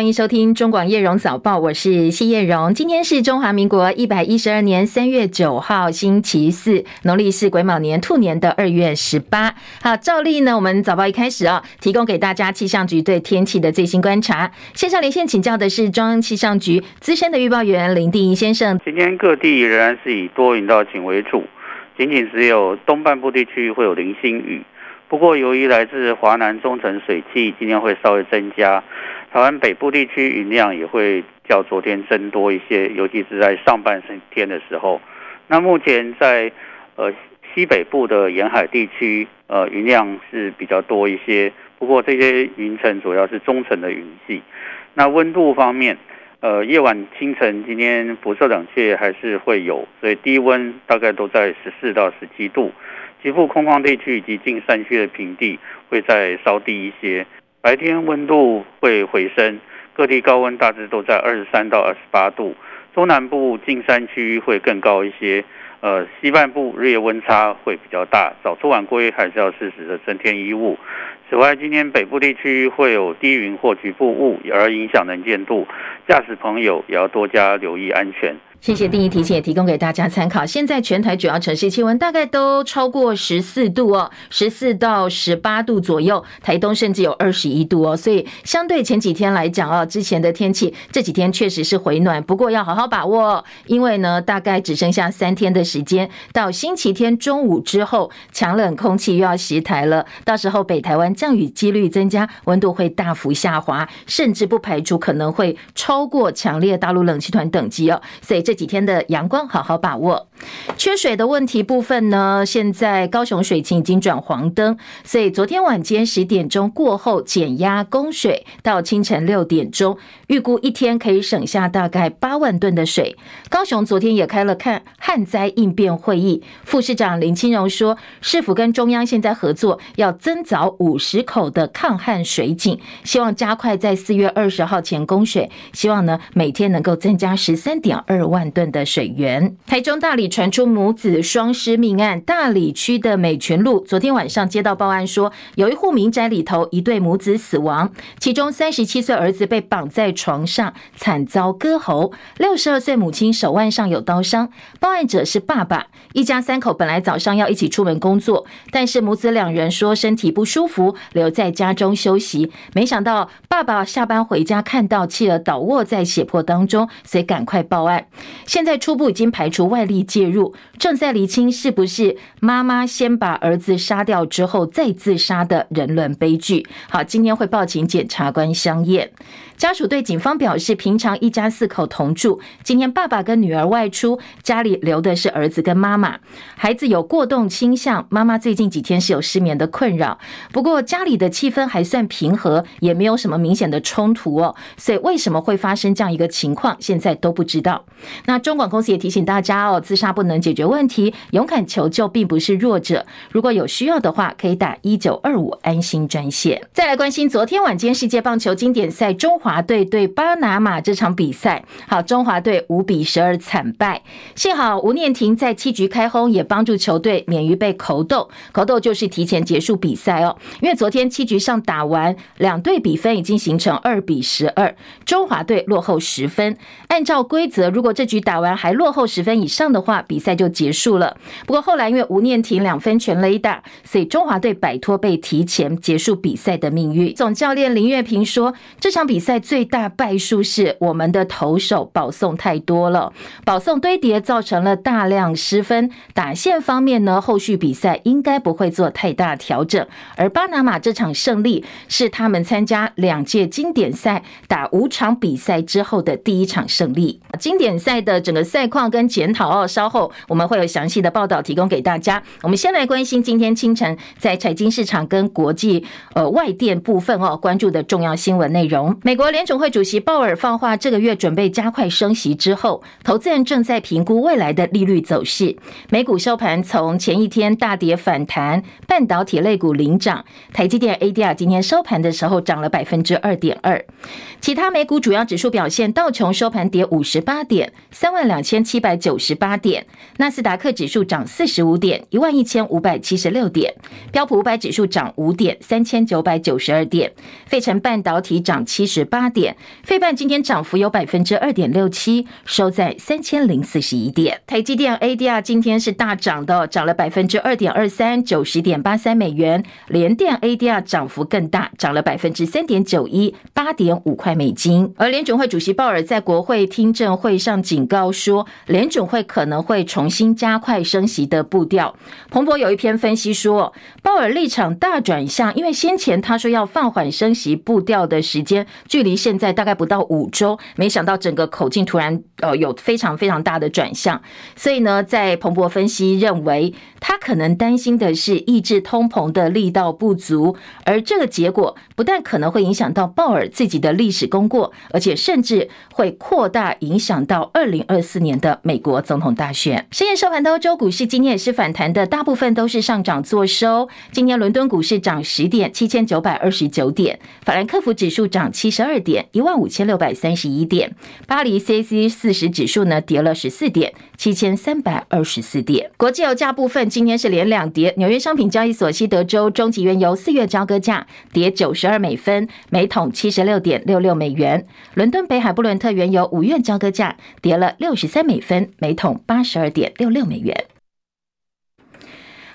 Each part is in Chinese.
欢迎收听中广叶荣早报，我是谢叶荣。今天是中华民国一百一十二年三月九号，星期四，农历是癸卯年兔年的二月十八。好，照例呢，我们早报一开始啊，提供给大家气象局对天气的最新观察。线上连线请教的是中央气象局资深的预报员林定仪先生。今天各地仍然是以多云到晴为主，仅仅只有东半部地区会有零星雨。不过，由于来自华南中层水汽今天会稍微增加，台湾北部地区云量也会较昨天增多一些，尤其是在上半身天的时候。那目前在呃西北部的沿海地区，呃云量是比较多一些。不过这些云层主要是中层的云系。那温度方面，呃夜晚清晨今天辐射冷却还是会有，所以低温大概都在十四到十七度。极部空旷地区以及近山区的平地会再稍低一些，白天温度会回升，各地高温大致都在二十三到二十八度，中南部近山区会更高一些，呃，西半部日夜温差会比较大，早出晚归还是要适时的增添衣物。此外，今天北部地区会有低云或局部雾，而影响能见度，驾驶朋友也要多加留意安全。谢谢定义提醒，也提供给大家参考。现在全台主要城市气温大概都超过十四度哦，十四到十八度左右，台东甚至有二十一度哦。所以相对前几天来讲哦，之前的天气这几天确实是回暖，不过要好好把握，哦因为呢，大概只剩下三天的时间，到星期天中午之后，强冷空气又要袭台了，到时候北台湾降雨几率增加，温度会大幅下滑，甚至不排除可能会超过强烈大陆冷气团等级哦。所以这几天的阳光，好好把握。缺水的问题部分呢，现在高雄水情已经转黄灯，所以昨天晚间十点钟过后减压供水，到清晨六点钟，预估一天可以省下大概八万吨的水。高雄昨天也开了看旱灾应变会议，副市长林清荣说，市府跟中央现在合作，要增凿五十口的抗旱水井，希望加快在四月二十号前供水，希望呢每天能够增加十三点二万。万吨的水源。台中大理传出母子双尸命案，大理区的美泉路昨天晚上接到报案说，有一户民宅里头一对母子死亡，其中三十七岁儿子被绑在床上惨遭割喉，六十二岁母亲手腕上有刀伤。报案者是爸爸，一家三口本来早上要一起出门工作，但是母子两人说身体不舒服，留在家中休息。没想到爸爸下班回家看到妻儿倒卧在血泊当中，所以赶快报案。现在初步已经排除外力介入，正在厘清是不是妈妈先把儿子杀掉之后再自杀的人伦悲剧。好，今天会报请检察官相验。家属对警方表示，平常一家四口同住，今天爸爸跟女儿外出，家里留的是儿子跟妈妈。孩子有过动倾向，妈妈最近几天是有失眠的困扰。不过家里的气氛还算平和，也没有什么明显的冲突哦。所以为什么会发生这样一个情况，现在都不知道。那中广公司也提醒大家哦，自杀不能解决问题，勇敢求救并不是弱者。如果有需要的话，可以打一九二五安心专线。再来关心昨天晚间世界棒球经典赛中华。华队对巴拿马这场比赛，好，中华队五比十二惨败。幸好吴念庭在七局开轰，也帮助球队免于被扣斗。扣斗就是提前结束比赛哦。因为昨天七局上打完，两队比分已经形成二比十二，中华队落后十分。按照规则，如果这局打完还落后十分以上的话，比赛就结束了。不过后来因为吴念庭两分全雷打，所以中华队摆脱被提前结束比赛的命运。总教练林月平说，这场比赛。最大败数是我们的投手保送太多了，保送堆叠造成了大量失分。打线方面呢，后续比赛应该不会做太大调整。而巴拿马这场胜利是他们参加两届经典赛打五场比赛之后的第一场胜利。经典赛的整个赛况跟检讨哦，稍后我们会有详细的报道提供给大家。我们先来关心今天清晨在财经市场跟国际呃外电部分哦关注的重要新闻内容。美国。联总会主席鲍尔放话，这个月准备加快升息之后，投资人正在评估未来的利率走势。美股收盘从前一天大跌反弹，半导体类股领涨，台积电 ADR 今天收盘的时候涨了百分之二点二。其他美股主要指数表现，道琼收盘跌五十八点。三万两千七百九十八点；纳斯达克指数涨四十五点，一万一千五百七十六点；标普五百指数涨五点，三千九百九十二点；费城半导体涨七十八点，费半今天涨幅有百分之二点六七，收在三千零四十一点。台积电 ADR 今天是大涨的，涨了百分之二点二三，九十点八三美元。联电 ADR 涨幅更大，涨了百分之三点九一，八点五块美金。而联准会主席鲍尔在国会听证会上警告说，联准会可能会重新加快升息的步调。彭博有一篇分析说，鲍尔立场大转向，因为先前他说要放缓升息步调的时间，距距离现在大概不到五周，没想到整个口径突然呃有非常非常大的转向。所以呢，在彭博分析认为，他可能担心的是抑制通膨的力道不足，而这个结果不但可能会影响到鲍尔自己的历史功过，而且甚至会扩大影响到二零二四年的美国总统大选。深夜收盘的欧洲股市今天也是反弹的，大部分都是上涨作收。今天伦敦股市涨十点，七千九百二十九点；法兰克福指数涨七十二二点，一万五千六百三十一点；巴黎 c c 四十指数呢跌了十四点，七千三百二十四点。国际油价部分。今天是连两跌，纽约商品交易所西德州中级原油四月交割价跌九十二美分，每桶七十六点六六美元；伦敦北海布伦特原油五月交割价跌了六十三美分，每桶八十二点六六美元。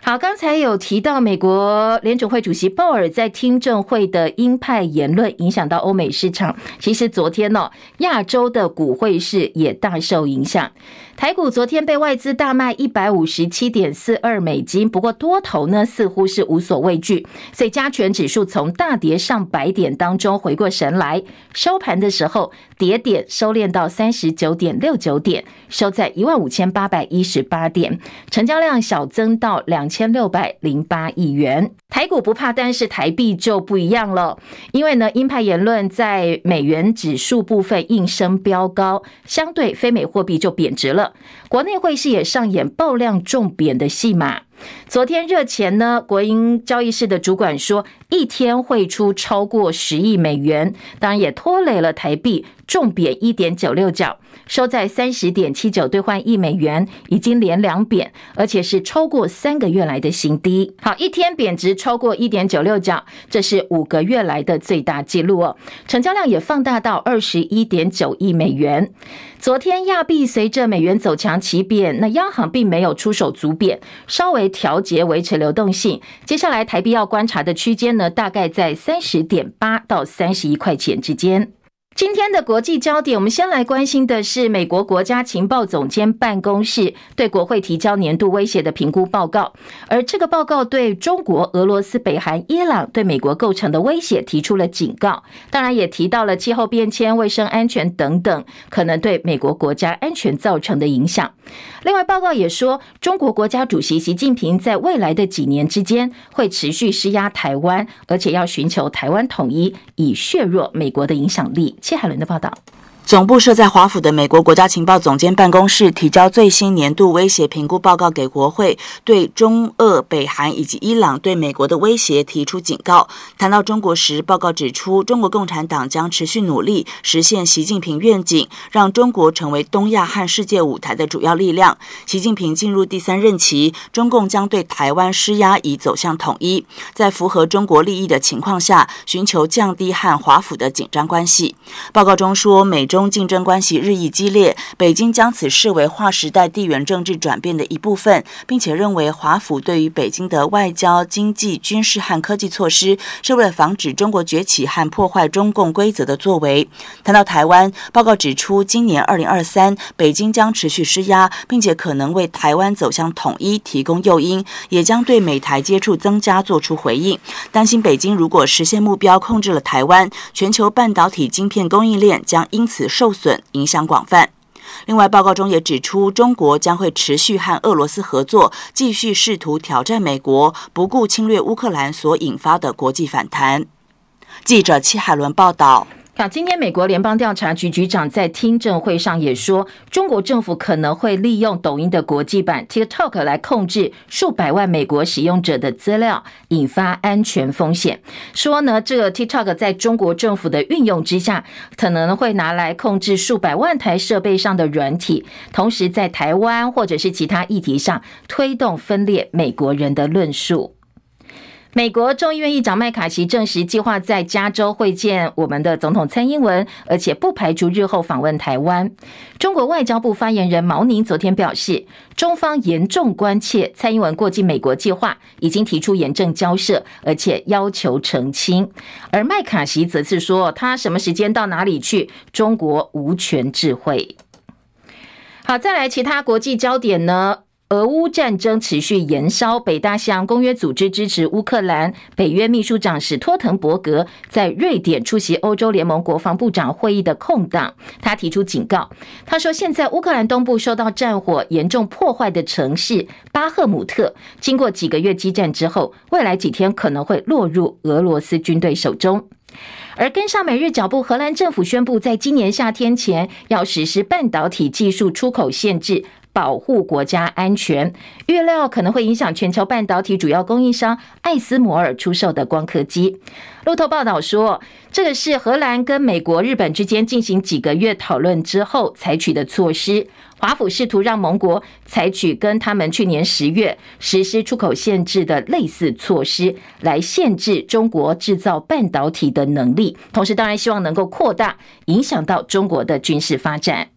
好，刚才有提到美国联准会主席鲍尔在听证会的鹰派言论影响到欧美市场。其实昨天呢，亚洲的股汇市也大受影响。台股昨天被外资大卖一百五十七点四二美金，不过多头呢似乎是无所畏惧，所以加权指数从大跌上百点当中回过神来，收盘的时候跌点收敛到三十九点六九点，收在一万五千八百一十八点，成交量小增到两千六百零八亿元。台股不怕，但是台币就不一样了，因为呢鹰派言论在美元指数部分应声飙高，相对非美货币就贬值了。国内汇市也上演爆量重贬的戏码。昨天热钱呢，国营交易室的主管说，一天汇出超过十亿美元，当然也拖累了台币重贬一点九六角。收在三十点七九兑换一美元，已经连两贬，而且是超过三个月来的新低。好，一天贬值超过一点九六角，这是五个月来的最大纪录哦。成交量也放大到二十一点九亿美元。昨天亚币随着美元走强齐贬，那央行并没有出手足贬，稍微调节维持流动性。接下来台币要观察的区间呢，大概在三十点八到三十一块钱之间。今天的国际焦点，我们先来关心的是美国国家情报总监办公室对国会提交年度威胁的评估报告，而这个报告对中国、俄罗斯、北韩、伊朗对美国构成的威胁提出了警告，当然也提到了气候变迁、卫生安全等等可能对美国国家安全造成的影响。另外，报告也说，中国国家主席习近平在未来的几年之间会持续施压台湾，而且要寻求台湾统一，以削弱美国的影响力。谢海伦的报道。总部设在华府的美国国家情报总监办公室提交最新年度威胁评估报告给国会，对中、俄、北韩以及伊朗对美国的威胁提出警告。谈到中国时，报告指出，中国共产党将持续努力实现习近平愿景，让中国成为东亚和世界舞台的主要力量。习近平进入第三任期，中共将对台湾施压，以走向统一，在符合中国利益的情况下，寻求降低和华府的紧张关系。报告中说，美中中竞争关系日益激烈，北京将此视为划时代地缘政治转变的一部分，并且认为华府对于北京的外交、经济、军事和科技措施是为了防止中国崛起和破坏中共规则的作为。谈到台湾，报告指出，今年二零二三，北京将持续施压，并且可能为台湾走向统一提供诱因，也将对美台接触增加做出回应。担心北京如果实现目标，控制了台湾，全球半导体晶片供应链将因此受损，影响广泛。另外，报告中也指出，中国将会持续和俄罗斯合作，继续试图挑战美国，不顾侵略乌克兰所引发的国际反弹。记者戚海伦报道。好，今天美国联邦调查局局长在听证会上也说，中国政府可能会利用抖音的国际版 TikTok 来控制数百万美国使用者的资料，引发安全风险。说呢，这个 TikTok 在中国政府的运用之下，可能会拿来控制数百万台设备上的软体，同时在台湾或者是其他议题上推动分裂美国人的论述。美国众议院议长麦卡锡证实，计划在加州会见我们的总统蔡英文，而且不排除日后访问台湾。中国外交部发言人毛宁昨天表示，中方严重关切蔡英文过境美国计划，已经提出严正交涉，而且要求澄清。而麦卡锡则是说，他什么时间到哪里去，中国无权智慧。好，再来其他国际焦点呢？俄乌战争持续延烧，北大西洋公约组织支持乌克兰。北约秘书长史托滕伯格在瑞典出席欧洲联盟国防部长会议的空档，他提出警告。他说，现在乌克兰东部受到战火严重破坏的城市巴赫姆特，经过几个月激战之后，未来几天可能会落入俄罗斯军队手中。而跟上美日脚步，荷兰政府宣布，在今年夏天前要实施半导体技术出口限制。保护国家安全，预料可能会影响全球半导体主要供应商艾斯摩尔出售的光刻机。路透报道说，这个是荷兰跟美国、日本之间进行几个月讨论之后采取的措施。华府试图让盟国采取跟他们去年十月实施出口限制的类似措施，来限制中国制造半导体的能力，同时当然希望能够扩大影响到中国的军事发展。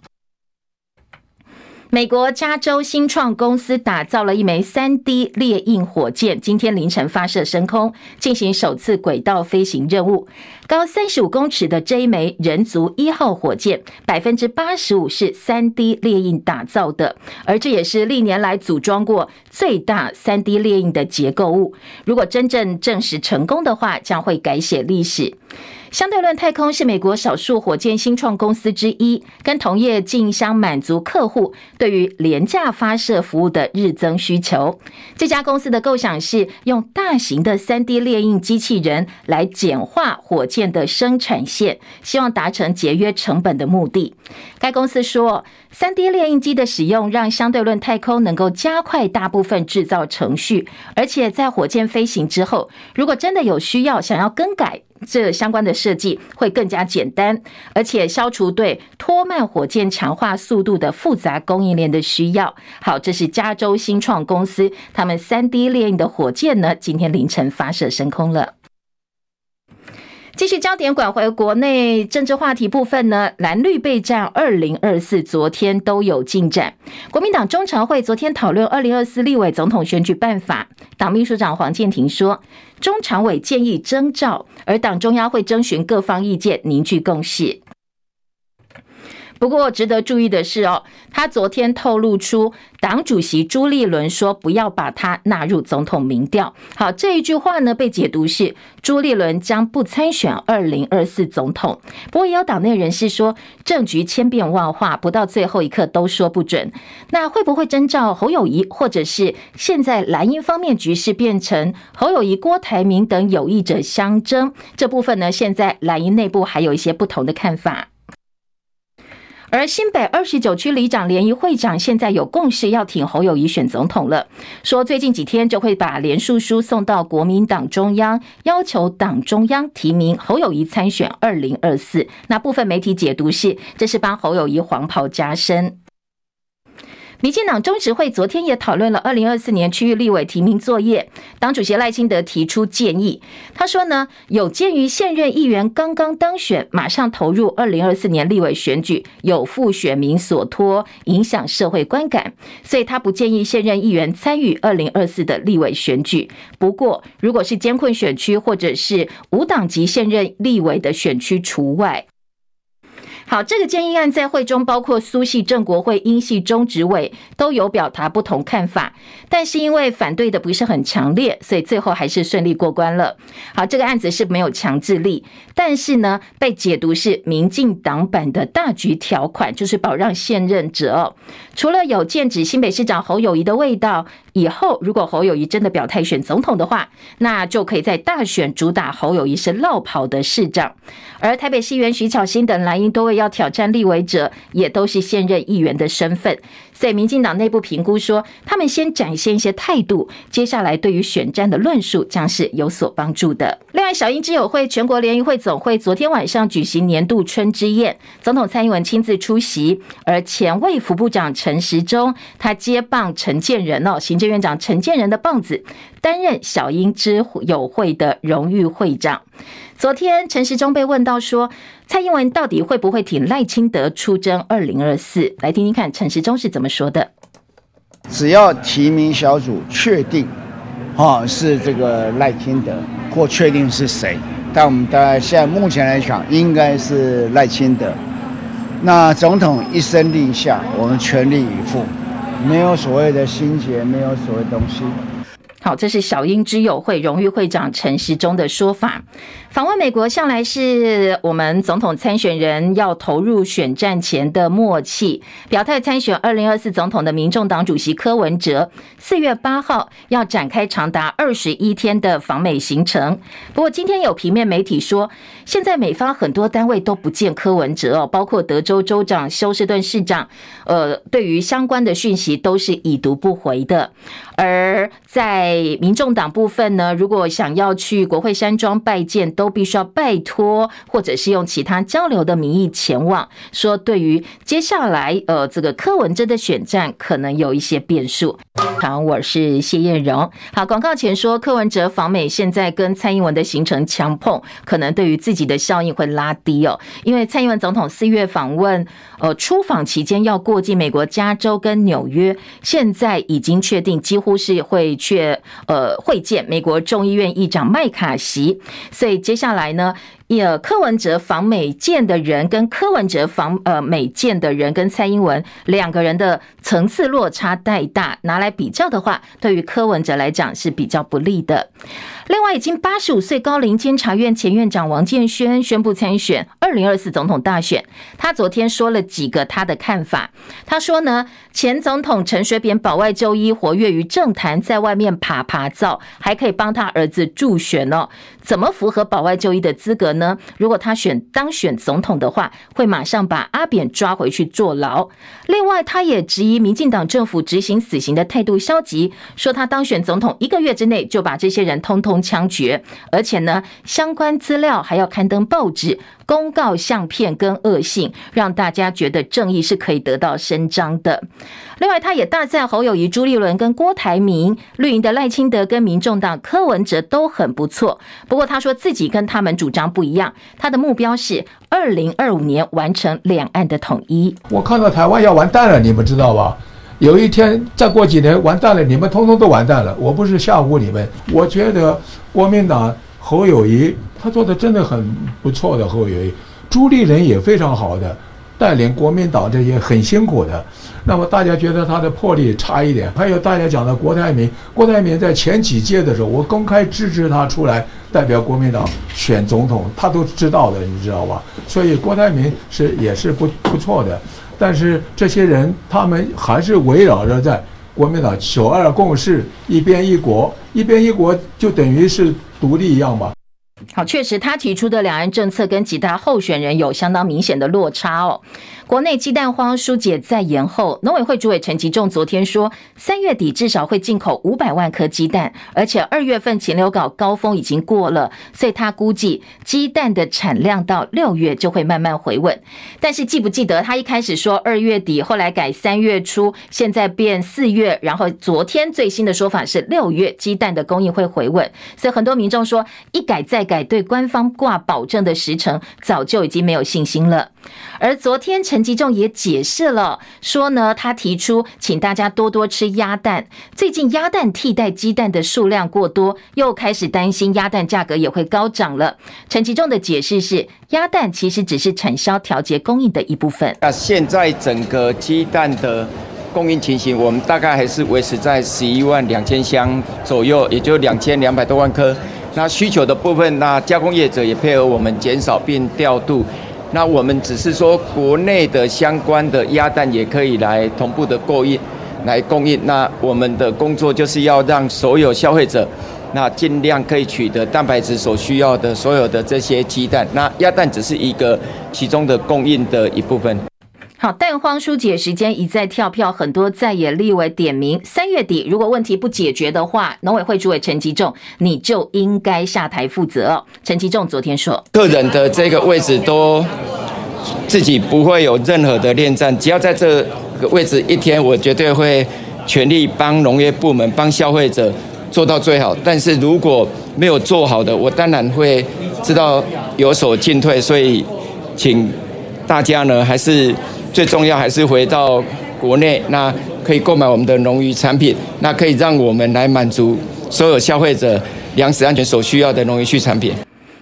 美国加州新创公司打造了一枚 3D 列印火箭，今天凌晨发射升空，进行首次轨道飞行任务。高三十五公尺的这一枚人族一号火箭，百分之八十五是 3D 列印打造的，而这也是历年来组装过最大 3D 列印的结构物。如果真正证实成功的话，将会改写历史。相对论太空是美国少数火箭新创公司之一，跟同业竞相满足客户对于廉价发射服务的日增需求。这家公司的构想是用大型的 3D 列印机器人来简化火箭的生产线，希望达成节约成本的目的。该公司说，3D 列印机的使用让相对论太空能够加快大部分制造程序，而且在火箭飞行之后，如果真的有需要想要更改。这相关的设计会更加简单，而且消除对拖慢火箭强化速度的复杂供应链的需要。好，这是加州新创公司他们 3D 列印的火箭呢，今天凌晨发射升空了。继续焦点转回国内政治话题部分呢，蓝绿备战二零二四，昨天都有进展。国民党中常会昨天讨论二零二四立委总统选举办法，党秘书长黄健庭说，中常委建议征召，而党中央会征询各方意见，凝聚共识。不过，值得注意的是哦，他昨天透露出，党主席朱立伦说不要把他纳入总统民调。好，这一句话呢，被解读是朱立伦将不参选二零二四总统。不过，也有党内人士说，政局千变万化，不到最后一刻都说不准。那会不会征召侯友宜，或者是现在蓝营方面局势变成侯友宜、郭台铭等有意者相争？这部分呢，现在蓝营内部还有一些不同的看法。而新北二十九区里长联谊会长现在有共识要挺侯友谊选总统了，说最近几天就会把联署书送到国民党中央，要求党中央提名侯友谊参选二零二四。那部分媒体解读是，这是帮侯友谊黄袍加身。民进党中执会昨天也讨论了二零二四年区域立委提名作业，党主席赖清德提出建议，他说呢，有鉴于现任议员刚刚当选，马上投入二零二四年立委选举，有负选民所托，影响社会观感，所以他不建议现任议员参与二零二四的立委选举。不过，如果是艰困选区或者是无党籍现任立委的选区除外。好，这个建议案在会中包括苏系郑国会、英系中执委都有表达不同看法，但是因为反对的不是很强烈，所以最后还是顺利过关了。好，这个案子是没有强制力，但是呢，被解读是民进党版的大局条款，就是保让现任者除了有剑指新北市长侯友谊的味道。以后如果侯友谊真的表态选总统的话，那就可以在大选主打侯友谊是落跑的市长，而台北市议员徐巧芯等蓝营多位要挑战立委者，也都是现任议员的身份。所以民进党内部评估说，他们先展现一些态度，接下来对于选战的论述将是有所帮助的。另外，小英之友会全国联谊会总会昨天晚上举行年度春之宴，总统蔡英文亲自出席，而前卫副部长陈时中他接棒陈建仁哦，行政院长陈建仁的棒子，担任小英之友会的荣誉会长。昨天陈时中被问到说，蔡英文到底会不会挺赖清德出征二零二四？来听听看陈时中是怎么说的。只要提名小组确定，啊是这个赖清德，或确定是谁，但我们大概现在目前来讲，应该是赖清德。那总统一声令下，我们全力以赴，没有所谓的心结，没有所谓东西。好，这是小英之友会荣誉会长陈时中的说法。访问美国向来是我们总统参选人要投入选战前的默契。表态参选二零二四总统的民众党主席柯文哲，四月八号要展开长达二十一天的访美行程。不过，今天有平面媒体说，现在美方很多单位都不见柯文哲哦，包括德州州长休斯顿市长，呃，对于相关的讯息都是已读不回的。而在民众党部分呢，如果想要去国会山庄拜见，都必须要拜托，或者是用其他交流的名义前往。说对于接下来呃这个柯文哲的选战，可能有一些变数。好，我是谢燕荣。好，广告前说柯文哲访美，现在跟蔡英文的行程强碰，可能对于自己的效应会拉低哦。因为蔡英文总统四月访问，呃，出访期间要过境美国加州跟纽约，现在已经确定几乎是会去呃会见美国众议院议长麦卡锡，所以接下来呢。呃，柯文哲访美见的人跟柯文哲访呃美见的人跟蔡英文两个人的层次落差太大，拿来比较的话，对于柯文哲来讲是比较不利的。另外，已经八十五岁高龄监察院前院长王建煊宣布参选二零二四总统大选。他昨天说了几个他的看法。他说呢，前总统陈水扁保外就医，活跃于政坛，在外面趴趴走，还可以帮他儿子助选哦。怎么符合保外就医的资格呢？如果他选当选总统的话，会马上把阿扁抓回去坐牢。另外，他也质疑民进党政府执行死刑的态度消极，说他当选总统一个月之内就把这些人通通。枪决，而且呢，相关资料还要刊登报纸公告相片跟恶性，让大家觉得正义是可以得到伸张的。另外，他也大赞侯友谊、朱立伦跟郭台铭、绿营的赖清德跟民众党柯文哲都很不错。不过，他说自己跟他们主张不一一样，他的目标是二零二五年完成两岸的统一。我看到台湾要完蛋了，你们知道吧？有一天，再过几年完蛋了，你们通通都完蛋了。我不是吓唬你们，我觉得国民党侯友谊他做的真的很不错的，侯友谊，朱立伦也非常好的，带领国民党这些很辛苦的。那么大家觉得他的魄力差一点。还有大家讲的郭台铭，郭台铭在前几届的时候，我公开支持他出来代表国民党选总统，他都知道的，你知道吧？所以郭台铭是也是不不错的。但是这些人，他们还是围绕着在国民党“九二共识”“一边一国”“一边一国”，就等于是独立一样吧。好，确实，他提出的两岸政策跟其他候选人有相当明显的落差哦。国内鸡蛋荒疏解再延后，农委会主委陈吉仲昨天说，三月底至少会进口五百万颗鸡蛋，而且二月份禽流感高峰已经过了，所以他估计鸡蛋的产量到六月就会慢慢回稳。但是记不记得他一开始说二月底，后来改三月初，现在变四月，然后昨天最新的说法是六月鸡蛋的供应会回稳，所以很多民众说一改再改对官方挂保证的时程，早就已经没有信心了。而昨天陈陈吉仲也解释了，说呢，他提出请大家多多吃鸭蛋。最近鸭蛋替代鸡蛋的数量过多，又开始担心鸭蛋价格也会高涨了。陈吉仲的解释是，鸭蛋其实只是产销调节供应的一部分。那现在整个鸡蛋的供应情形，我们大概还是维持在十一万两千箱左右，也就两千两百多万颗。那需求的部分，那加工业者也配合我们减少并调度。那我们只是说，国内的相关的鸭蛋也可以来同步的供应，来供应。那我们的工作就是要让所有消费者，那尽量可以取得蛋白质所需要的所有的这些鸡蛋。那鸭蛋只是一个其中的供应的一部分。好，蛋荒疏解时间一再跳票，很多在野立委点名，三月底如果问题不解决的话，农委会主委陈吉仲你就应该下台负责。陈吉仲昨天说，个人的这个位置都自己不会有任何的恋战，只要在这个位置一天，我绝对会全力帮农业部门、帮消费者做到最好。但是如果没有做好的，我当然会知道有所进退，所以请大家呢还是。最重要还是回到国内，那可以购买我们的农渔产品，那可以让我们来满足所有消费者粮食安全所需要的农渔畜产品。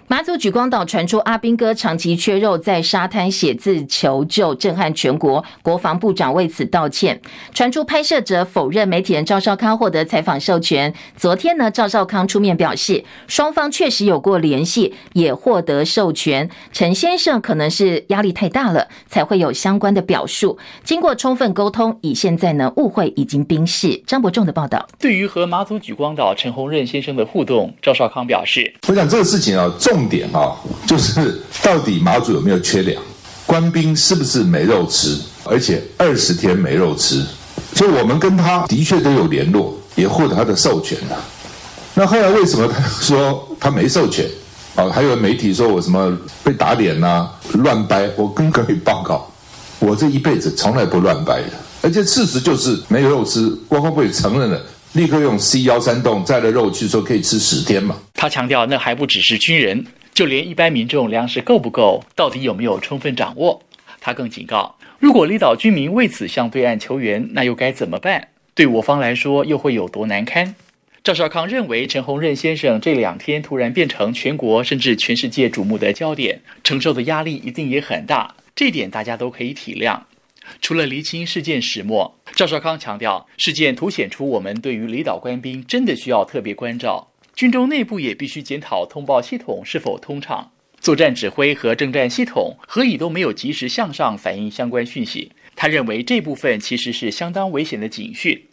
马祖举光岛传出阿兵哥长期缺肉，在沙滩写字求救，震撼全国。国防部长为此道歉。传出拍摄者否认媒体人赵少康获得采访授权。昨天呢，赵少康出面表示，双方确实有过联系，也获得授权。陈先生可能是压力太大了，才会有相关的表述。经过充分沟通，以现在呢，误会已经冰释。张伯仲的报道。对于和马祖举光岛陈鸿任先生的互动，赵少康表示：“我想这个事情啊，重重点啊，就是到底马祖有没有缺粮，官兵是不是没肉吃，而且二十天没肉吃，所以我们跟他的确都有联络，也获得他的授权了。那后来为什么他说他没授权？啊，还有媒体说我什么被打脸呐，乱掰。我跟各位报告，我这一辈子从来不乱掰的，而且事实就是没有肉吃，国防部也承认了。立刻用 C 幺三洞载了肉去说可以吃十天嘛？他强调，那还不只是军人，就连一般民众粮食够不够，到底有没有充分掌握？他更警告，如果离岛居民为此向对岸求援，那又该怎么办？对我方来说又会有多难堪？赵少康认为，陈鸿任先生这两天突然变成全国甚至全世界瞩目的焦点，承受的压力一定也很大，这点大家都可以体谅。除了厘清事件始末，赵少康强调，事件凸显出我们对于离岛官兵真的需要特别关照，军中内部也必须检讨通报系统是否通畅，作战指挥和政战系统何以都没有及时向上反映相关讯息。他认为这部分其实是相当危险的警讯。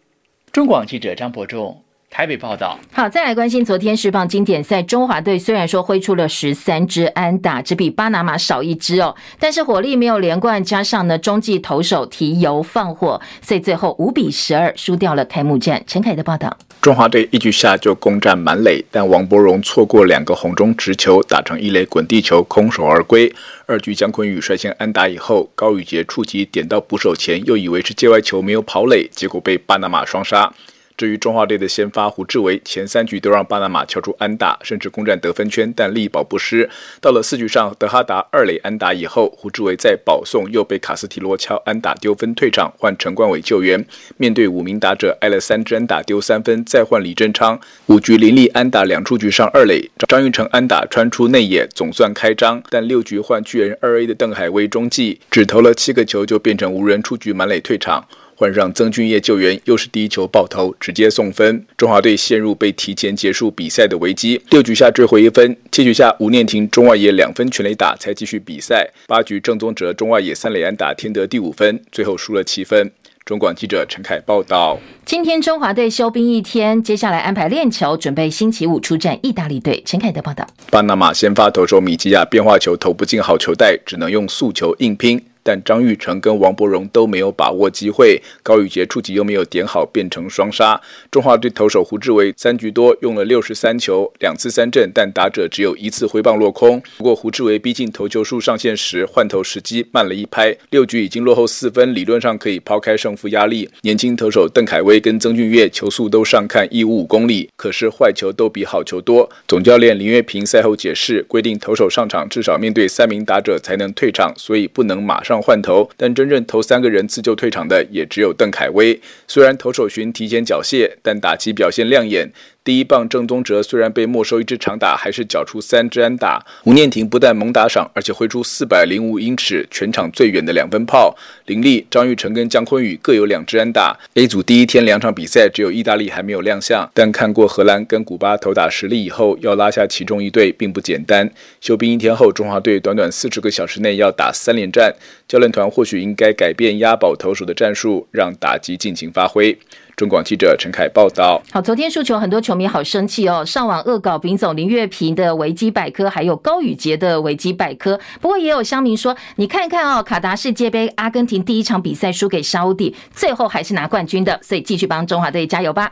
中广记者张伯仲。台北报道。好，再来关心昨天世棒经典赛，中华队虽然说挥出了十三支安打，只比巴拿马少一支哦，但是火力没有连贯，加上呢中继投手提油放火，所以最后五比十二输掉了开幕战。陈凯的报道。中华队一局下就攻占满垒，但王柏荣错过两个红中直球，打成一垒滚地球，空手而归。二局姜坤宇率先安打以后，高宇杰触及点到捕手前，又以为是界外球没有跑垒，结果被巴拿马双杀。至于中华队的先发胡志伟，前三局都让巴拿马敲出安打，甚至攻占得分圈，但力保不失。到了四局上，德哈达二垒安打以后，胡志伟在保送又被卡斯提罗敲安打丢分退场，换陈冠伟救援。面对五名打者，挨了三支安打丢三分，再换李振昌。五局林立安打两出局上二垒，张育成安打穿出内野，总算开张。但六局换巨人二 A 的邓海威中继，只投了七个球就变成无人出局满垒退场。换上曾俊业救援，又是第一球爆头，直接送分。中华队陷入被提前结束比赛的危机。六局下追回一分，七局下吴念庭中外野两分全垒打才继续比赛。八局郑宗哲中外野三垒安打添得第五分，最后输了七分。中广记者陈凯报道。今天中华队休兵一天，接下来安排练球，准备星期五出战意大利队。陈凯的报道。巴拿马先发投手米基亚变化球投不进好球带，只能用速球硬拼。但张玉成跟王柏荣都没有把握机会，高宇杰触及又没有点好，变成双杀。中华队投手胡志伟三局多用了六十三球，两次三振，但打者只有一次挥棒落空。不过胡志伟逼近投球数上限时，换投时机慢了一拍，六局已经落后四分，理论上可以抛开胜负压力。年轻投手邓凯威跟曾俊岳球速都上看一五五公里，可是坏球都比好球多。总教练林岳平赛后解释，规定投手上场至少面对三名打者才能退场，所以不能马上换投。但真正投三个人自救退场的也只有邓凯威。虽然投手群提前缴械，但打击表现亮眼。第一棒郑宗哲虽然被没收一支长打，还是缴出三支安打。吴念庭不但猛打赏，而且挥出四百零五英尺全场最远的两分炮。林立、张玉成跟江坤宇各有两支安打。A 组第一天两场比赛，只有意大利还没有亮相。但看过荷兰跟古巴投打实力以后，要拉下其中一队并不简单。休兵一天后，中华队短短四十个小时内要打三连战，教练团或许应该改变押宝投手的战术，让打击尽情发挥。中广记者陈凯报道。好，昨天输球，很多球迷好生气哦，上网恶搞丙总林月平的维基百科，还有高宇杰的维基百科。不过也有乡民说，你看看哦，卡达世界杯，阿根廷第一场比赛输给沙乌地，最后还是拿冠军的，所以继续帮中华队加油吧。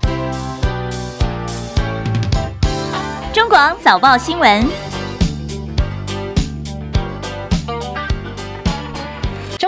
中广早报新闻。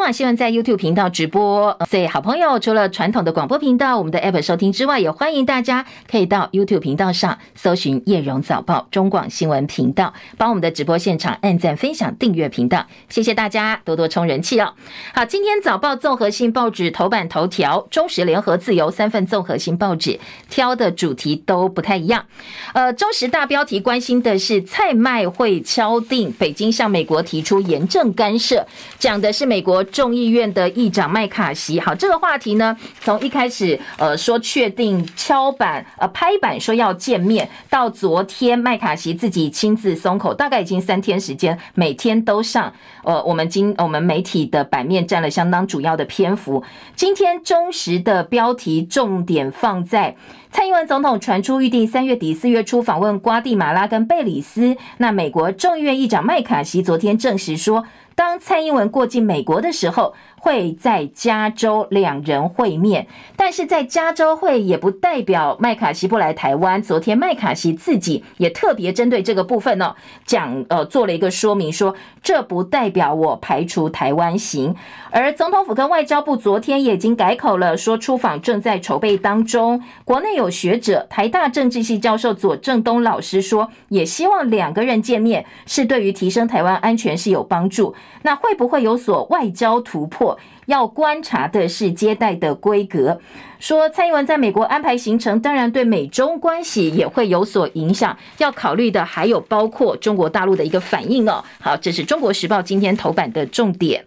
中广新闻在 YouTube 频道直播，所以好朋友除了传统的广播频道，我们的 App 收听之外，也欢迎大家可以到 YouTube 频道上搜寻叶荣早报中广新闻频道，帮我们的直播现场按赞、分享、订阅频道，谢谢大家多多充人气哦。好，今天早报综合性报纸头版头条，中时、联合、自由三份综合性报纸挑的主题都不太一样。呃，中时大标题关心的是蔡麦会敲定，北京向美国提出严正干涉，讲的是美国。众议院的议长麦卡锡，好，这个话题呢，从一开始呃说确定敲板呃拍板说要见面，到昨天麦卡锡自己亲自松口，大概已经三天时间，每天都上呃我们今我们媒体的版面占了相当主要的篇幅。今天中时的标题重点放在蔡英文总统传出预定三月底四月初访问瓜地马拉跟贝里斯，那美国众议院议长麦卡锡昨天证实说。当蔡英文过境美国的时候，会在加州两人会面，但是在加州会也不代表麦卡锡不来台湾。昨天麦卡锡自己也特别针对这个部分呢，讲呃做了一个说明说，说这不代表我排除台湾行。而总统府跟外交部昨天也已经改口了，说出访正在筹备当中。国内有学者，台大政治系教授左正东老师说，也希望两个人见面是对于提升台湾安全是有帮助。那会不会有所外交突破？要观察的是接待的规格。说蔡英文在美国安排行程，当然对美中关系也会有所影响。要考虑的还有包括中国大陆的一个反应哦。好，这是中国时报今天头版的重点。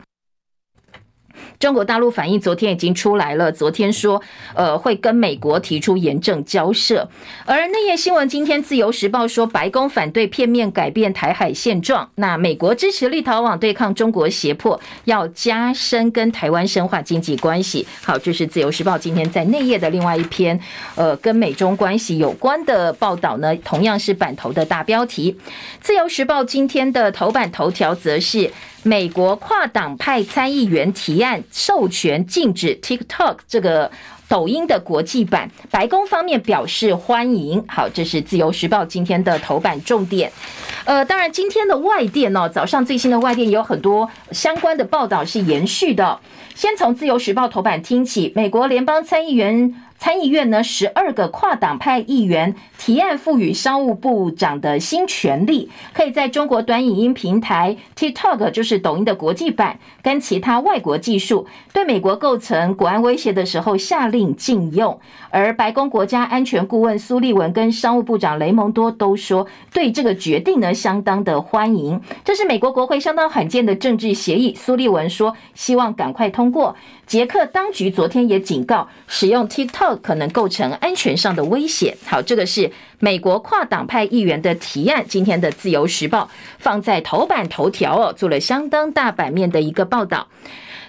中国大陆反应昨天已经出来了，昨天说，呃，会跟美国提出严正交涉。而内页新闻今天自由时报说，白宫反对片面改变台海现状。那美国支持立陶宛对抗中国胁迫，要加深跟台湾深化经济关系。好，这是自由时报今天在内页的另外一篇，呃，跟美中关系有关的报道呢，同样是版头的大标题。自由时报今天的头版头条则是。美国跨党派参议员提案授权禁止 TikTok 这个抖音的国际版，白宫方面表示欢迎。好，这是自由时报今天的头版重点。呃，当然今天的外电哦，早上最新的外电也有很多相关的报道是延续的。先从自由时报头版听起，美国联邦参议员。参议院呢，十二个跨党派议员提案赋予商务部长的新权力，可以在中国短影音平台 TikTok，就是抖音的国际版，跟其他外国技术对美国构成国安威胁的时候下令禁用。而白宫国家安全顾问苏利文跟商务部长雷蒙多都说，对这个决定呢相当的欢迎。这是美国国会相当罕见的政治协议。苏利文说，希望赶快通过。捷克当局昨天也警告，使用 TikTok 可能构成安全上的威胁。好，这个是美国跨党派议员的提案。今天的自由时报放在头版头条哦，做了相当大版面的一个报道。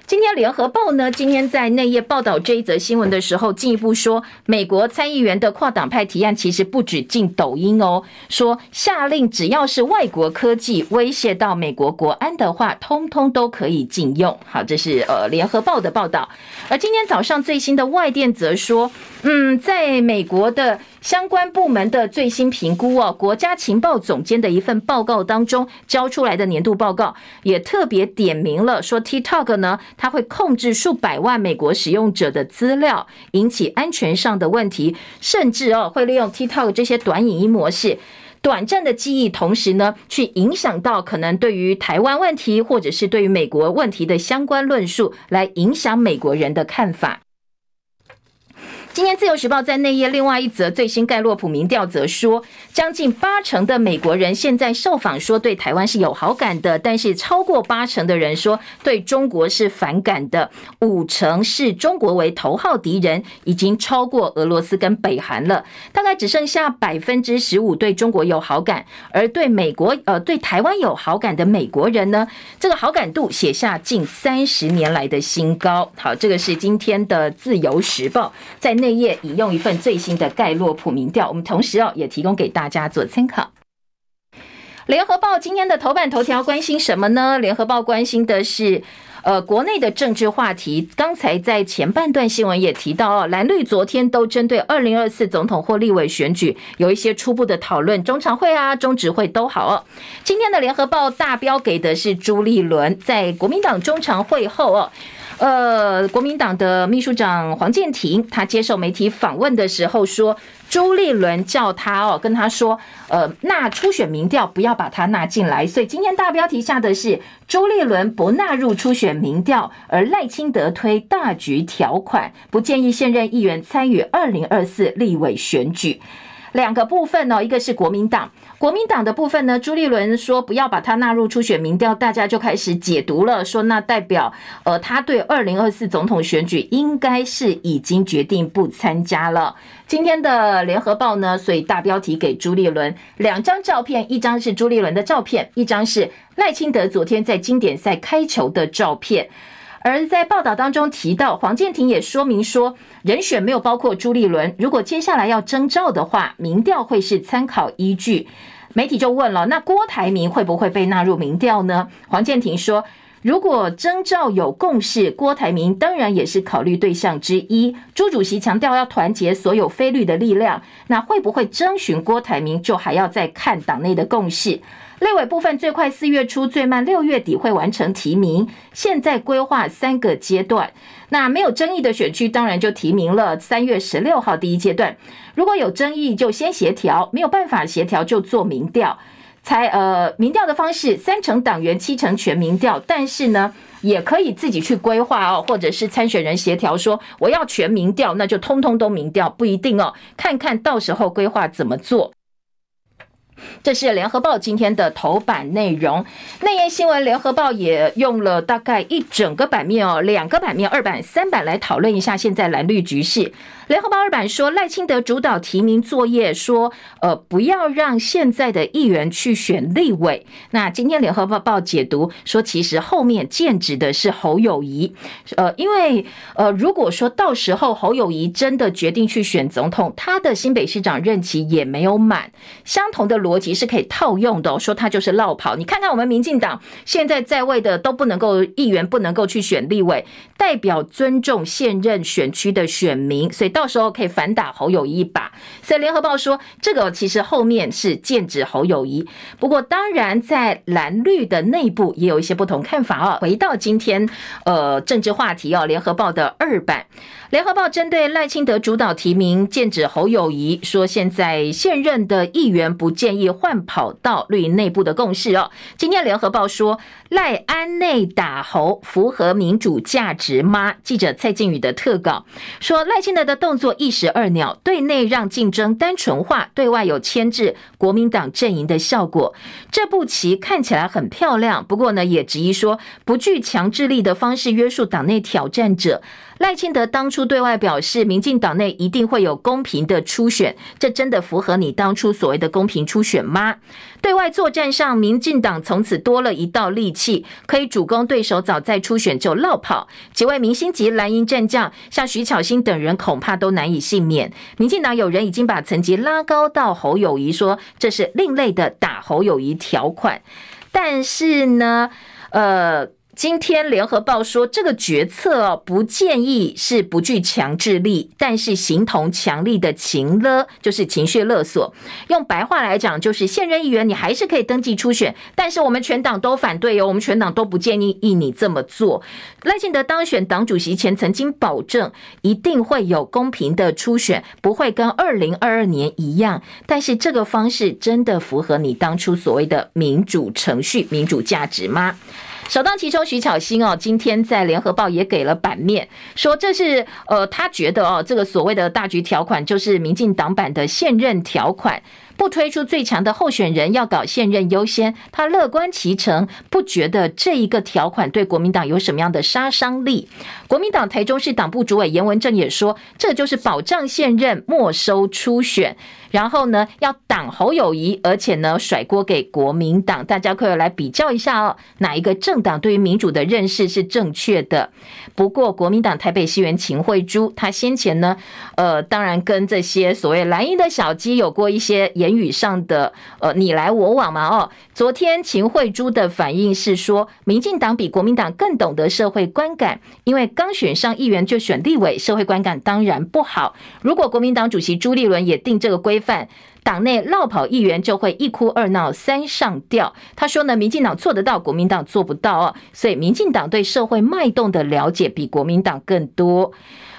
今天联合报呢，今天在内页报道这一则新闻的时候，进一步说，美国参议员的跨党派提案其实不止进抖音哦，说下令只要是外国科技威胁到美国国安的话，通通都可以禁用。好，这是呃联合报的报道。而今天早上最新的外电则说，嗯，在美国的。相关部门的最新评估哦，国家情报总监的一份报告当中交出来的年度报告也特别点名了，说 TikTok 呢，它会控制数百万美国使用者的资料，引起安全上的问题，甚至哦会利用 TikTok 这些短影音模式，短暂的记忆，同时呢去影响到可能对于台湾问题或者是对于美国问题的相关论述，来影响美国人的看法。今天《自由时报》在内页另外一则最新盖洛普民调则说，将近八成的美国人现在受访说对台湾是有好感的，但是超过八成的人说对中国是反感的，五成视中国为头号敌人，已经超过俄罗斯跟北韩了。大概只剩下百分之十五对中国有好感，而对美国呃对台湾有好感的美国人呢，这个好感度写下近三十年来的新高。好，这个是今天的《自由时报》在内。内页引用一份最新的盖洛普民调，我们同时哦也提供给大家做参考。联合报今天的头版头条关心什么呢？联合报关心的是呃国内的政治话题。刚才在前半段新闻也提到哦，蓝绿昨天都针对二零二四总统或立委选举有一些初步的讨论，中常会啊、中执会都好哦。今天的联合报大标给的是朱立伦在国民党中常会后哦。呃，国民党的秘书长黄健庭，他接受媒体访问的时候说，朱立伦叫他哦，跟他说，呃，纳初选民调不要把他纳进来。所以今天大标题下的是朱立伦不纳入初选民调，而赖清德推大局条款，不建议现任议员参与二零二四立委选举。两个部分呢，一个是国民党，国民党的部分呢，朱立伦说不要把他纳入初选民调，大家就开始解读了，说那代表呃他对二零二四总统选举应该是已经决定不参加了。今天的联合报呢，所以大标题给朱立伦两张照片，一张是朱立伦的照片，一张是赖清德昨天在经典赛开球的照片。而在报道当中提到，黄健庭也说明说，人选没有包括朱立伦。如果接下来要征召的话，民调会是参考依据。媒体就问了，那郭台铭会不会被纳入民调呢？黄健庭说，如果征召有共识，郭台铭当然也是考虑对象之一。朱主席强调要团结所有非绿的力量，那会不会征询郭台铭，就还要再看党内的共识。立委部分最快四月初，最慢六月底会完成提名。现在规划三个阶段，那没有争议的选区当然就提名了。三月十六号第一阶段，如果有争议就先协调，没有办法协调就做民调。才呃民调的方式，三成党员七成全民调，但是呢也可以自己去规划哦，或者是参选人协调说我要全民调，那就通通都民调，不一定哦，看看到时候规划怎么做。这是联合报今天的头版内容。内页新闻，联合报也用了大概一整个版面哦，两个版面，二版、三版来讨论一下现在蓝绿局势。联合报二版说，赖清德主导提名作业，说呃不要让现在的议员去选立委。那今天联合报报解读说，其实后面剑指的是侯友谊，呃，因为呃如果说到时候侯友谊真的决定去选总统，他的新北市长任期也没有满，相同的逻辑是可以套用的，说他就是落跑。你看看我们民进党现在在位的都不能够议员不能够去选立委，代表尊重现任选区的选民，所以。到时候可以反打侯友谊一把，所以联合报说这个其实后面是剑指侯友谊。不过当然在蓝绿的内部也有一些不同看法哦。回到今天呃政治话题哦，联合报的二版。联合报针对赖清德主导提名，剑指侯友宜，说现在现任的议员不建议换跑道，绿营内部的共识哦。今天联合报说赖安内打侯符合民主价值吗？记者蔡靖宇的特稿说赖清德的动。动作一石二鸟，对内让竞争单纯化，对外有牵制国民党阵营的效果。这步棋看起来很漂亮，不过呢，也质疑说不具强制力的方式约束党内挑战者。赖清德当初对外表示，民进党内一定会有公平的初选，这真的符合你当初所谓的公平初选吗？对外作战上，民进党从此多了一道利器，可以主攻对手早在初选就落跑。几位明星级蓝营战将，像徐巧芯等人，恐怕都难以幸免。民进党有人已经把层级拉高到侯友宜，说这是另类的打侯友宜条款。但是呢，呃。今天联合报说，这个决策哦，不建议是不具强制力，但是形同强力的情勒，就是情绪勒索。用白话来讲，就是现任议员你还是可以登记初选，但是我们全党都反对哦，我们全党都不建议你这么做。赖清德当选党主席前曾经保证，一定会有公平的初选，不会跟二零二二年一样。但是这个方式真的符合你当初所谓的民主程序、民主价值吗？首当其冲，徐巧芯哦，今天在联合报也给了版面，说这是呃，他觉得哦，这个所谓的大局条款就是民进党版的现任条款。不推出最强的候选人，要搞现任优先，他乐观其成，不觉得这一个条款对国民党有什么样的杀伤力。国民党台中市党部主委严文正也说，这就是保障现任，没收初选，然后呢要挡侯友谊，而且呢甩锅给国民党。大家可以来比较一下哦，哪一个政党对于民主的认识是正确的？不过国民党台北市议员秦慧珠，他先前呢，呃，当然跟这些所谓蓝营的小鸡有过一些言语上的呃你来我往嘛哦，昨天秦慧珠的反应是说，民进党比国民党更懂得社会观感，因为刚选上议员就选立委，社会观感当然不好。如果国民党主席朱立伦也定这个规范，党内落跑议员就会一哭二闹三上吊。他说呢，民进党做得到，国民党做不到哦，所以民进党对社会脉动的了解比国民党更多。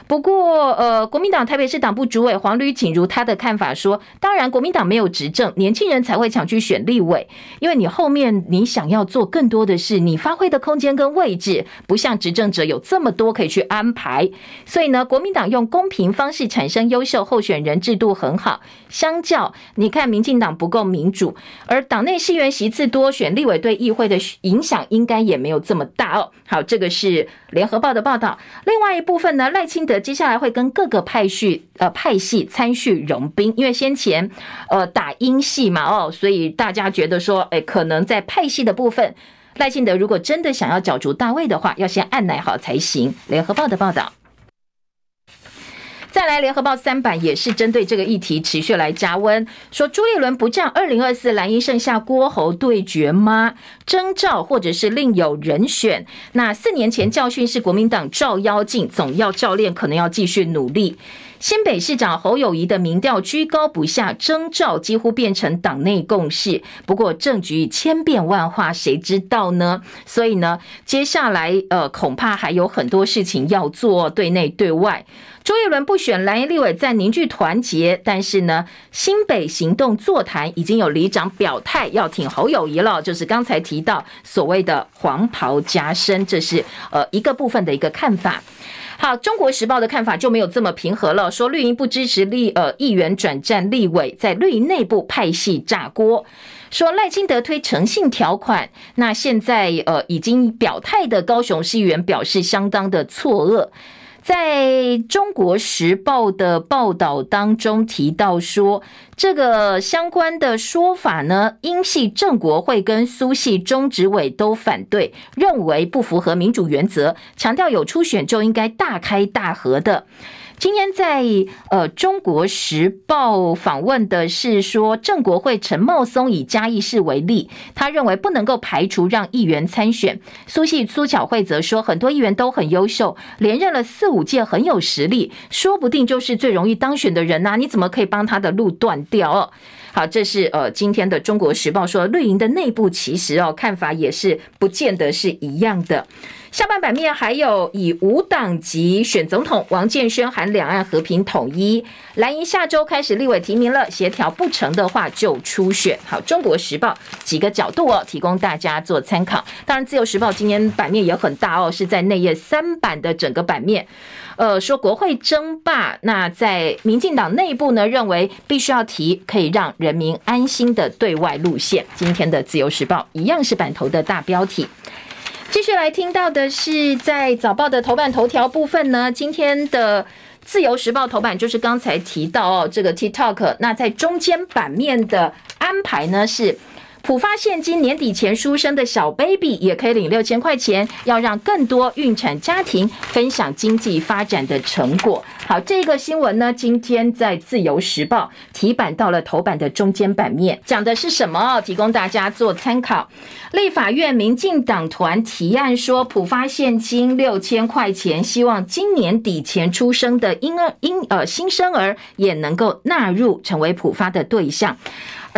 不过，呃，国民党台北市党部主委黄吕锦如他的看法说，当然国民党没有执政，年轻人才会抢去选立委，因为你后面你想要做更多的事，你发挥的空间跟位置不像执政者有这么多可以去安排，所以呢，国民党用公平方式产生优秀候选人制度很好。相较你看，民进党不够民主，而党内议员席次多，选立委对议会的影响应该也没有这么大哦。好，这个是联合报的报道。另外一部分呢，赖清德。接下来会跟各个派系呃派系参叙融兵，因为先前呃打英系嘛哦，所以大家觉得说，哎，可能在派系的部分，赖幸德如果真的想要角逐大位的话，要先按捺好才行。联合报的报道。再来，联合报三版也是针对这个议题持续来加温，说朱立伦不战二零二四蓝营剩下郭侯对决吗？征召或者是另有人选？那四年前教训是国民党照妖镜，总要教练可能要继续努力。新北市长侯友谊的民调居高不下，征召几乎变成党内共识。不过政局千变万化，谁知道呢？所以呢，接下来呃，恐怕还有很多事情要做，对内对外。朱立伦不选蓝营立委，在凝聚团结。但是呢，新北行动座谈已经有里长表态要挺侯友谊了，就是刚才提到所谓的黄袍加身，这是呃一个部分的一个看法。好，中国时报的看法就没有这么平和了，说绿营不支持立呃议员转战立委，在绿营内部派系炸锅，说赖清德推诚信条款，那现在呃已经表态的高雄市议员表示相当的错愕。在中国时报的报道当中提到说，这个相关的说法呢，英系正国会跟苏系中执委都反对，认为不符合民主原则，强调有初选就应该大开大合的。今天在呃《中国时报》访问的是说，郑国会陈茂松以嘉义市为例，他认为不能够排除让议员参选。苏系苏巧慧则说，很多议员都很优秀，连任了四五届，很有实力，说不定就是最容易当选的人呐、啊。你怎么可以帮他的路断掉？好，这是呃今天的《中国时报》说，绿营的内部其实哦看法也是不见得是一样的。下半版面还有以无党籍选总统，王建煊喊两岸和平统一。蓝营下周开始立委提名了，协调不成的话就初选。好，中国时报几个角度哦，提供大家做参考。当然，自由时报今天版面也很大哦，是在内页三版的整个版面。呃，说国会争霸，那在民进党内部呢，认为必须要提可以让人民安心的对外路线。今天的自由时报一样是版头的大标题。继续来听到的是在早报的头版头条部分呢，今天的自由时报头版就是刚才提到哦，这个 TikTok，那在中间版面的安排呢是。普发现金，年底前出生的小 baby 也可以领六千块钱，要让更多孕产家庭分享经济发展的成果。好，这个新闻呢，今天在自由时报提版到了头版的中间版面，讲的是什么哦？提供大家做参考。立法院民进党团提案说，普发现金六千块钱，希望今年底前出生的婴儿婴呃新生儿也能够纳入成为普发的对象。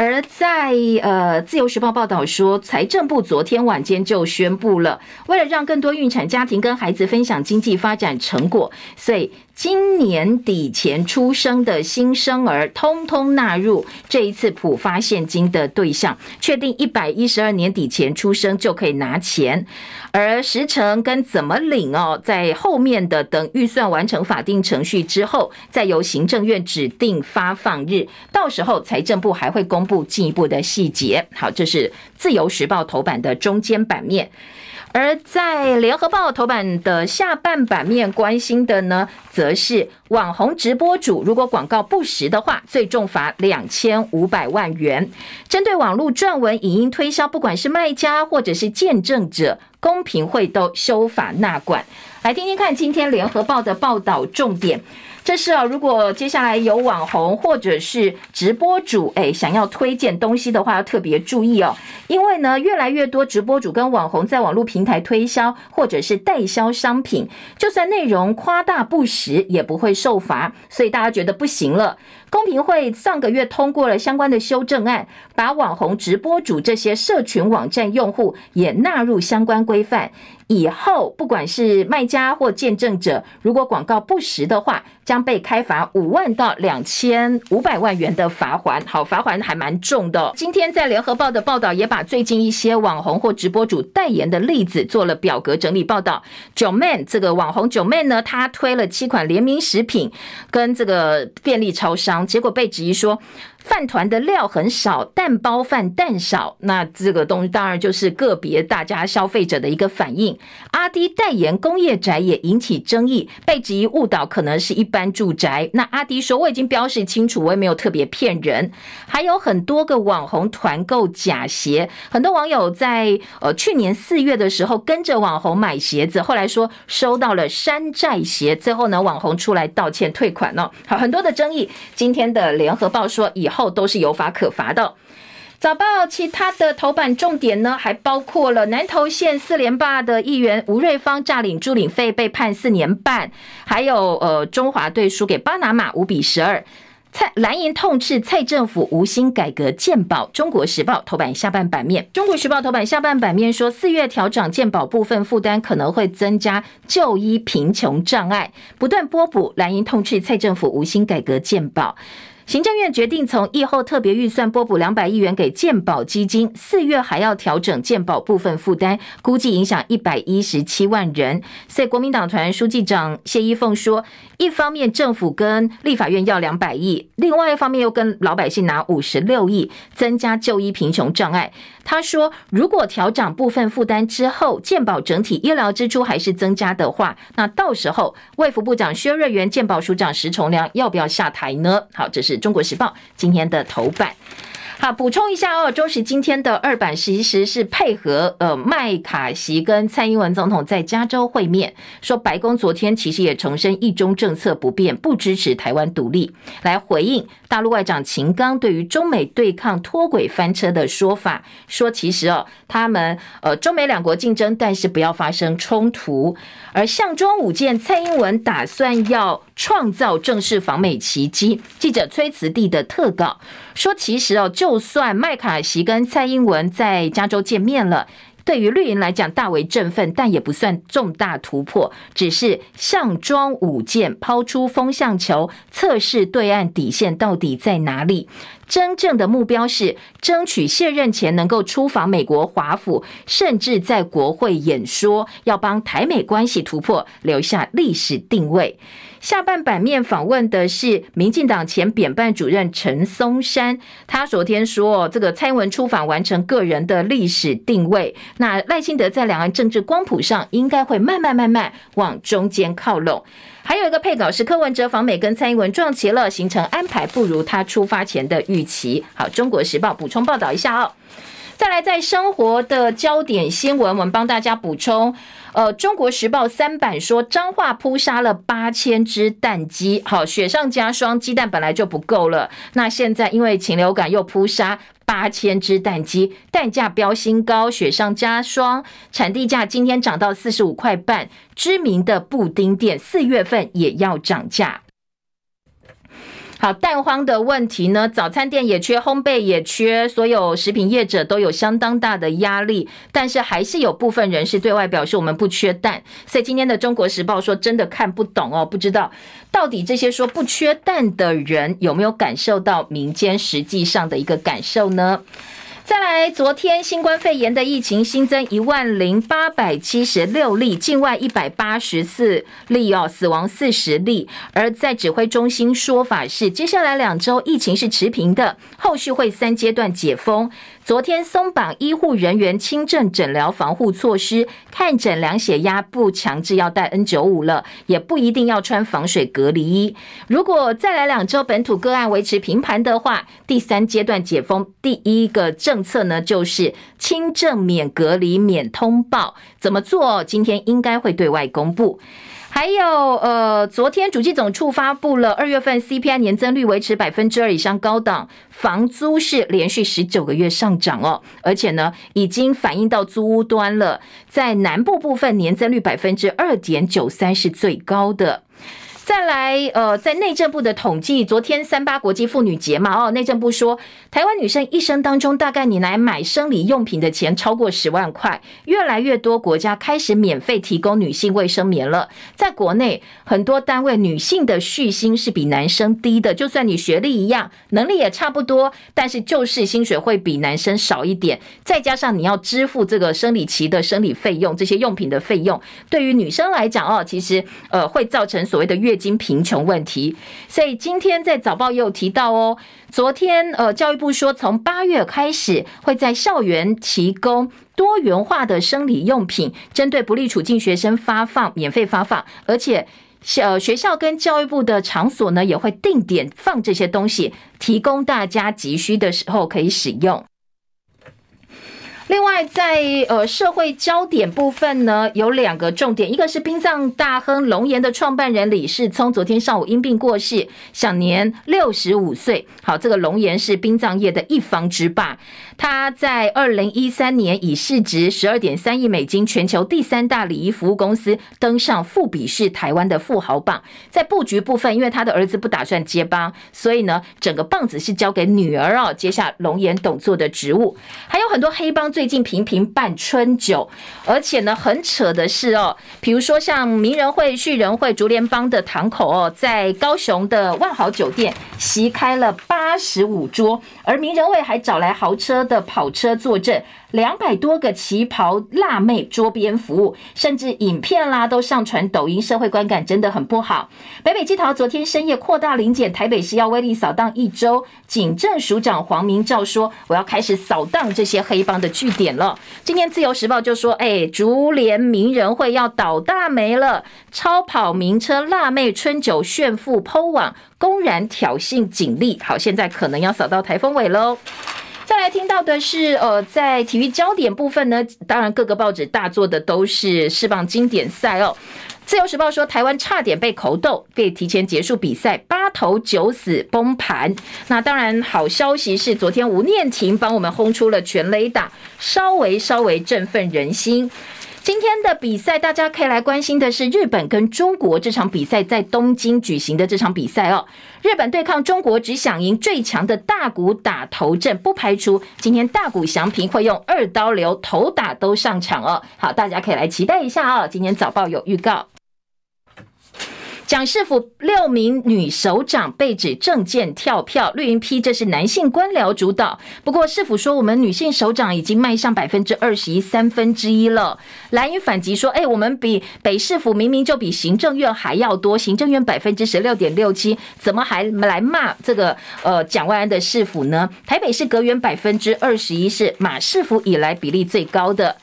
而在呃，《自由时报》报道说，财政部昨天晚间就宣布了，为了让更多孕产家庭跟孩子分享经济发展成果，所以。今年底前出生的新生儿，通通纳入这一次普发现金的对象，确定一百一十二年底前出生就可以拿钱，而时程跟怎么领哦，在后面的等预算完成法定程序之后，再由行政院指定发放日，到时候财政部还会公布进一步的细节。好，这是自由时报头版的中间版面。而在联合报头版的下半版面，关心的呢，则是网红直播主如果广告不实的话，最重罚两千五百万元。针对网络撰文、影音推销，不管是卖家或者是见证者，公平会都修法纳管。来听听看今天联合报的报道重点。这是啊，如果接下来有网红或者是直播主，哎，想要推荐东西的话，要特别注意哦。因为呢，越来越多直播主跟网红在网络平台推销或者是代销商品，就算内容夸大不实，也不会受罚。所以大家觉得不行了。公平会上个月通过了相关的修正案，把网红直播主这些社群网站用户也纳入相关规范。以后，不管是卖家或见证者，如果广告不实的话，将被开罚五万到两千五百万元的罚锾。好，罚锾还蛮重的。今天在联合报的报道也把最近一些网红或直播主代言的例子做了表格整理报道。九妹这个网红九妹呢，她推了七款联名食品跟这个便利超商，结果被质疑说。饭团的料很少，蛋包饭蛋少，那这个东西当然就是个别大家消费者的一个反应。阿迪代言工业宅也引起争议，被质疑误导可能是一般住宅。那阿迪说我已经标示清楚，我也没有特别骗人。还有很多个网红团购假鞋，很多网友在呃去年四月的时候跟着网红买鞋子，后来说收到了山寨鞋，最后呢网红出来道歉退款了。好，很多的争议。今天的联合报说以后都是有法可罚的。早报其他的头版重点呢，还包括了南投县四连霸的议员吴瑞芳诈领助理费被判四年半，还有呃中华队输给巴拿马五比十二。蔡蓝营痛斥蔡政府无心改革健保。中国时报头版下半版面，中国时报头版下半版面说，四月调涨健保部分负担可能会增加就医贫穷障碍，不断拨补。蓝营痛斥蔡政府无心改革健保。行政院决定从疫后特别预算拨补两百亿元给健保基金，四月还要调整健保部分负担，估计影响一百一十七万人。所以国民党团书记长谢依凤说，一方面政府跟立法院要两百亿，另外一方面又跟老百姓拿五十六亿，增加就医贫穷障碍。他说，如果调整部分负担之后，健保整体医疗支出还是增加的话，那到时候卫福部长薛瑞元、健保署长石崇良要不要下台呢？好，这是。中国时报今天的头版，好，补充一下哦。中时今天的二版其实是配合呃麦卡锡跟蔡英文总统在加州会面，说白宫昨天其实也重申一中政策不变，不支持台湾独立，来回应大陆外长秦刚对于中美对抗脱轨翻车的说法，说其实哦他们呃中美两国竞争，但是不要发生冲突。而项庄舞剑，蔡英文打算要创造正式访美奇迹。记者崔慈地的特稿说，其实哦，就算麦卡锡跟蔡英文在加州见面了，对于绿营来讲大为振奋，但也不算重大突破，只是项庄舞剑，抛出风向球，测试对岸底线到底在哪里。真正的目标是争取卸任前能够出访美国华府，甚至在国会演说，要帮台美关系突破留下历史定位。下半版面访问的是民进党前扁办主任陈松山，他昨天说，这个蔡英文出访完成个人的历史定位。那赖清德在两岸政治光谱上应该会慢慢慢慢往中间靠拢。还有一个配稿是柯文哲访美跟蔡英文撞期了，行程安排不如他出发前的预期。好，中国时报补充报道一下哦。再来，在生活的焦点新闻，我们帮大家补充。呃，中国时报三版说，彰化扑杀了八千只蛋鸡，好，雪上加霜，鸡蛋本来就不够了，那现在因为禽流感又扑杀八千只蛋鸡，蛋价飙新高，雪上加霜，产地价今天涨到四十五块半，知名的布丁店四月份也要涨价。好，蛋荒的问题呢？早餐店也缺，烘焙也缺，所有食品业者都有相当大的压力。但是还是有部分人士对外表示，我们不缺蛋。所以今天的《中国时报》说，真的看不懂哦，不知道到底这些说不缺蛋的人有没有感受到民间实际上的一个感受呢？再来，昨天新冠肺炎的疫情新增一万零八百七十六例，境外一百八十四例哦，死亡四十例。而在指挥中心说法是，接下来两周疫情是持平的，后续会三阶段解封。昨天松绑医护人员轻症诊疗防护措施，看诊量血压不强制要戴 N 九五了，也不一定要穿防水隔离衣。如果再来两周本土个案维持平盘的话，第三阶段解封第一个政策呢，就是轻症免隔离、免通报。怎么做？今天应该会对外公布。还有，呃，昨天主计总处发布了二月份 CPI 年增率维持百分之二以上高档，房租是连续十九个月上涨哦，而且呢，已经反映到租屋端了，在南部部分年增率百分之二点九三是最高的。再来，呃，在内政部的统计，昨天三八国际妇女节嘛，哦，内政部说，台湾女生一生当中，大概你来买生理用品的钱超过十万块，越来越多国家开始免费提供女性卫生棉了。在国内，很多单位女性的续薪是比男生低的，就算你学历一样，能力也差不多，但是就是薪水会比男生少一点，再加上你要支付这个生理期的生理费用，这些用品的费用，对于女生来讲，哦，其实呃会造成所谓的月经贫穷问题，所以今天在早报也有提到哦。昨天呃，教育部说，从八月开始会在校园提供多元化的生理用品，针对不利处境学生发放，免费发放，而且小学校跟教育部的场所呢，也会定点放这些东西，提供大家急需的时候可以使用。另外，在呃社会焦点部分呢，有两个重点，一个是殡葬大亨龙岩的创办人李世聪，昨天上午因病过世，享年六十五岁。好，这个龙岩是殡葬业的一方之霸。他在二零一三年以市值十二点三亿美金，全球第三大礼仪服务公司登上富比士台湾的富豪榜。在布局部分，因为他的儿子不打算接棒，所以呢，整个棒子是交给女儿哦，接下龙岩董座的职务。还有很多黑帮最近频频办春酒，而且呢，很扯的是哦，比如说像名人会、旭人会、竹联帮的堂口哦，在高雄的万豪酒店席开了八十五桌，而名人会还找来豪车的跑车坐镇。两百多个旗袍辣妹桌边服务，甚至影片啦都上传抖音，社会观感真的很不好。北北基桃昨天深夜扩大临检，台北市要威力扫荡一周。警政署长黄明照说：“我要开始扫荡这些黑帮的据点了。”今天自由时报就说：“哎，竹联名人会要倒大霉了，超跑名车辣妹春酒炫富 PO 网，公然挑衅警力。好，现在可能要扫到台风尾喽。”再来听到的是，呃，在体育焦点部分呢，当然各个报纸大做的都是世棒经典赛哦。自由时报说，台湾差点被口斗，被提前结束比赛，八投九死崩盘。那当然，好消息是，昨天吴念庭帮我们轰出了全垒打，稍微稍微振奋人心。今天的比赛，大家可以来关心的是日本跟中国这场比赛在东京举行的这场比赛哦。日本对抗中国，只想赢最强的大谷打头阵，不排除今天大谷翔平会用二刀流头打都上场哦。好，大家可以来期待一下哦。今天早报有预告。蒋市府六名女首长被指政见跳票，绿营批这是男性官僚主导。不过市府说，我们女性首长已经迈上百分之二十一，三分之一了。蓝营反击说，哎，我们比北市府明明就比行政院还要多，行政院百分之十六点六七，怎么还来骂这个呃蒋万安的市府呢？台北市隔园百分之二十一是马市府以来比例最高的。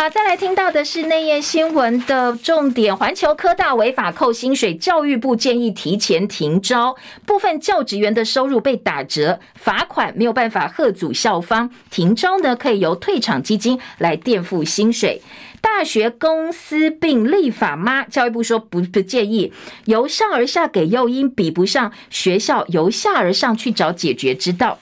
好，再来听到的是内页新闻的重点：环球科大违法扣薪水，教育部建议提前停招，部分教职员的收入被打折，罚款没有办法吓阻校方，停招呢可以由退场基金来垫付薪水。大学公司并立法吗？教育部说不不建议，由上而下给诱因比不上学校由下而上去找解决之道。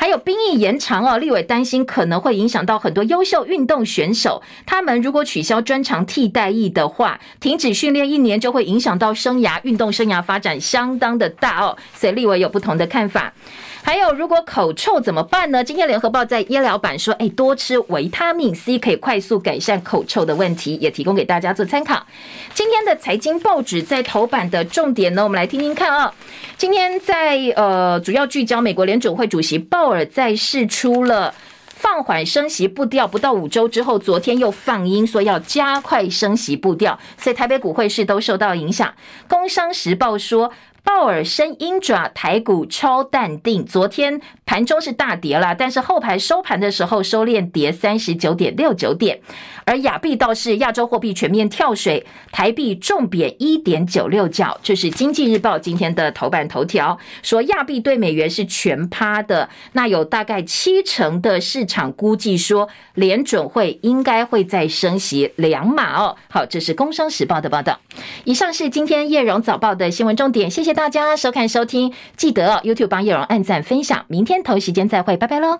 还有兵役延长哦，立委担心可能会影响到很多优秀运动选手。他们如果取消专长替代役的话，停止训练一年就会影响到生涯运动生涯发展相当的大哦。所以立委有不同的看法。还有，如果口臭怎么办呢？今天联合报在医疗版说，哎，多吃维他命 C 可以快速改善口臭的问题，也提供给大家做参考。今天的财经报纸在头版的重点呢，我们来听听看啊。今天在呃，主要聚焦美国联准会主席鲍尔在释出了放缓升息步调，不到五周之后，昨天又放鹰说要加快升息步调，所以台北股汇市都受到影响。工商时报说。鲍尔伸鹰爪，台股超淡定。昨天盘中是大跌了，但是后盘收盘的时候收敛跌三十九点六九点。而亚币倒是亚洲货币全面跳水，台币重贬一点九六角。这是经济日报今天的头版头条，说亚币对美元是全趴的。那有大概七成的市场估计说，联准会应该会再升息两码哦。好，这是工商时报的报道。以上是今天叶荣早报的新闻重点，谢谢大家收看收听，记得 YouTube 帮叶荣按赞分享，明天头时间再会，拜拜喽。